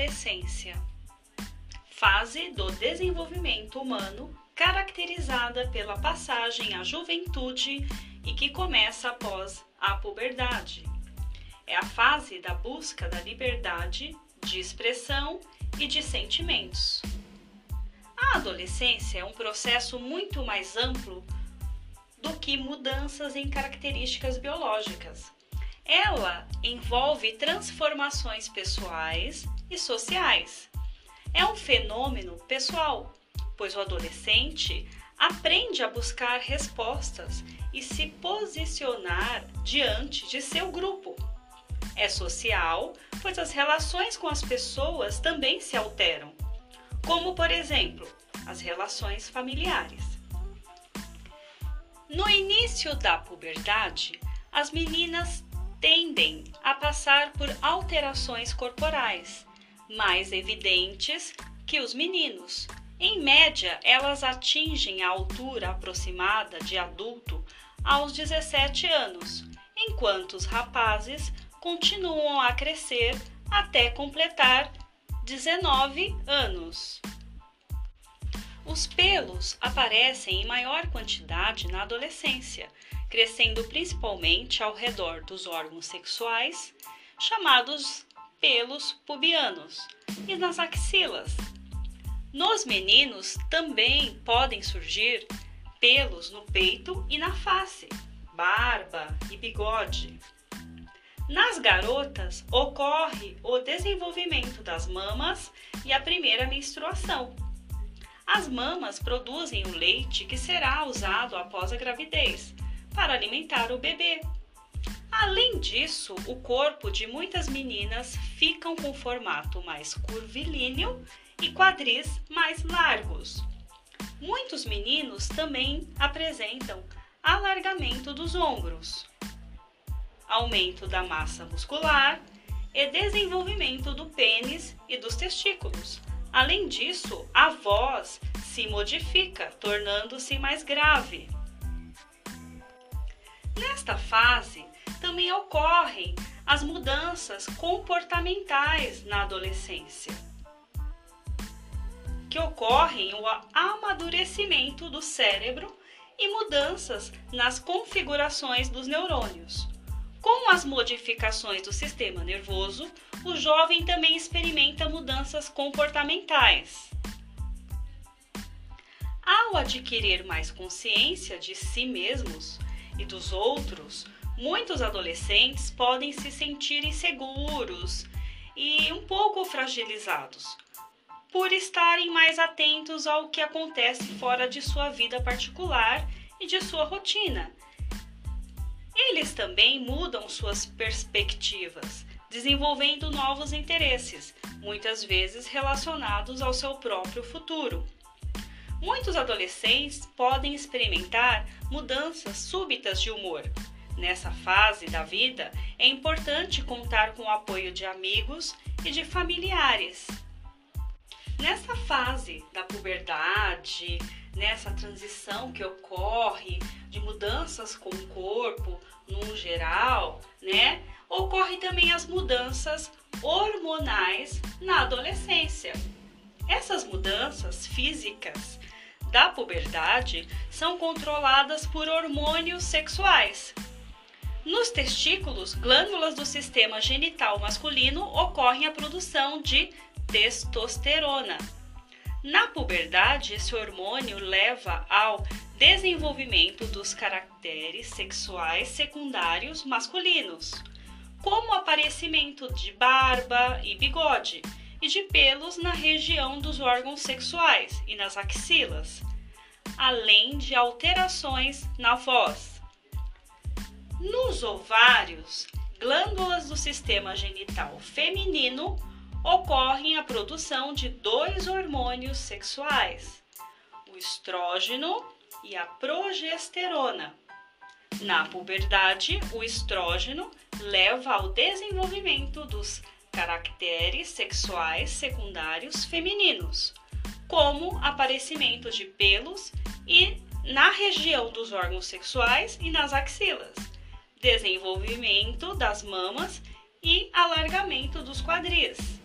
adolescência, fase do desenvolvimento humano caracterizada pela passagem à juventude e que começa após a puberdade. É a fase da busca da liberdade de expressão e de sentimentos. A adolescência é um processo muito mais amplo do que mudanças em características biológicas. Ela envolve transformações pessoais e sociais. É um fenômeno pessoal, pois o adolescente aprende a buscar respostas e se posicionar diante de seu grupo. É social, pois as relações com as pessoas também se alteram, como, por exemplo, as relações familiares. No início da puberdade, as meninas tendem a passar por alterações corporais mais evidentes que os meninos. Em média, elas atingem a altura aproximada de adulto aos 17 anos, enquanto os rapazes continuam a crescer até completar 19 anos. Os pelos aparecem em maior quantidade na adolescência, crescendo principalmente ao redor dos órgãos sexuais, chamados pelos pubianos, e nas axilas. Nos meninos também podem surgir pelos no peito e na face, barba e bigode. Nas garotas ocorre o desenvolvimento das mamas e a primeira menstruação. As mamas produzem o leite que será usado após a gravidez para alimentar o bebê. Além disso, o corpo de muitas meninas ficam com formato mais curvilíneo e quadris mais largos. Muitos meninos também apresentam alargamento dos ombros, aumento da massa muscular e desenvolvimento do pênis e dos testículos. Além disso, a voz se modifica, tornando-se mais grave. Nesta fase, também ocorrem as mudanças comportamentais na adolescência que ocorrem o amadurecimento do cérebro e mudanças nas configurações dos neurônios. Com as modificações do sistema nervoso, o jovem também experimenta mudanças comportamentais. Ao adquirir mais consciência de si mesmos e dos outros, muitos adolescentes podem se sentir inseguros e um pouco fragilizados, por estarem mais atentos ao que acontece fora de sua vida particular e de sua rotina. Eles também mudam suas perspectivas, desenvolvendo novos interesses, muitas vezes relacionados ao seu próprio futuro. Muitos adolescentes podem experimentar mudanças súbitas de humor. Nessa fase da vida, é importante contar com o apoio de amigos e de familiares. Nessa fase da puberdade, nessa transição que ocorre de mudanças com o corpo no geral, né? Ocorre também as mudanças hormonais na adolescência. Essas mudanças físicas da puberdade são controladas por hormônios sexuais. Nos testículos, glândulas do sistema genital masculino, ocorre a produção de testosterona. Na puberdade, esse hormônio leva ao desenvolvimento dos caracteres sexuais secundários masculinos, como o aparecimento de barba e bigode e de pelos na região dos órgãos sexuais e nas axilas, além de alterações na voz. Nos ovários, glândulas do sistema genital feminino ocorre a produção de dois hormônios sexuais, o estrógeno e a progesterona. Na puberdade, o estrógeno leva ao desenvolvimento dos caracteres sexuais secundários femininos, como aparecimento de pelos e na região dos órgãos sexuais e nas axilas, desenvolvimento das mamas e alargamento dos quadris.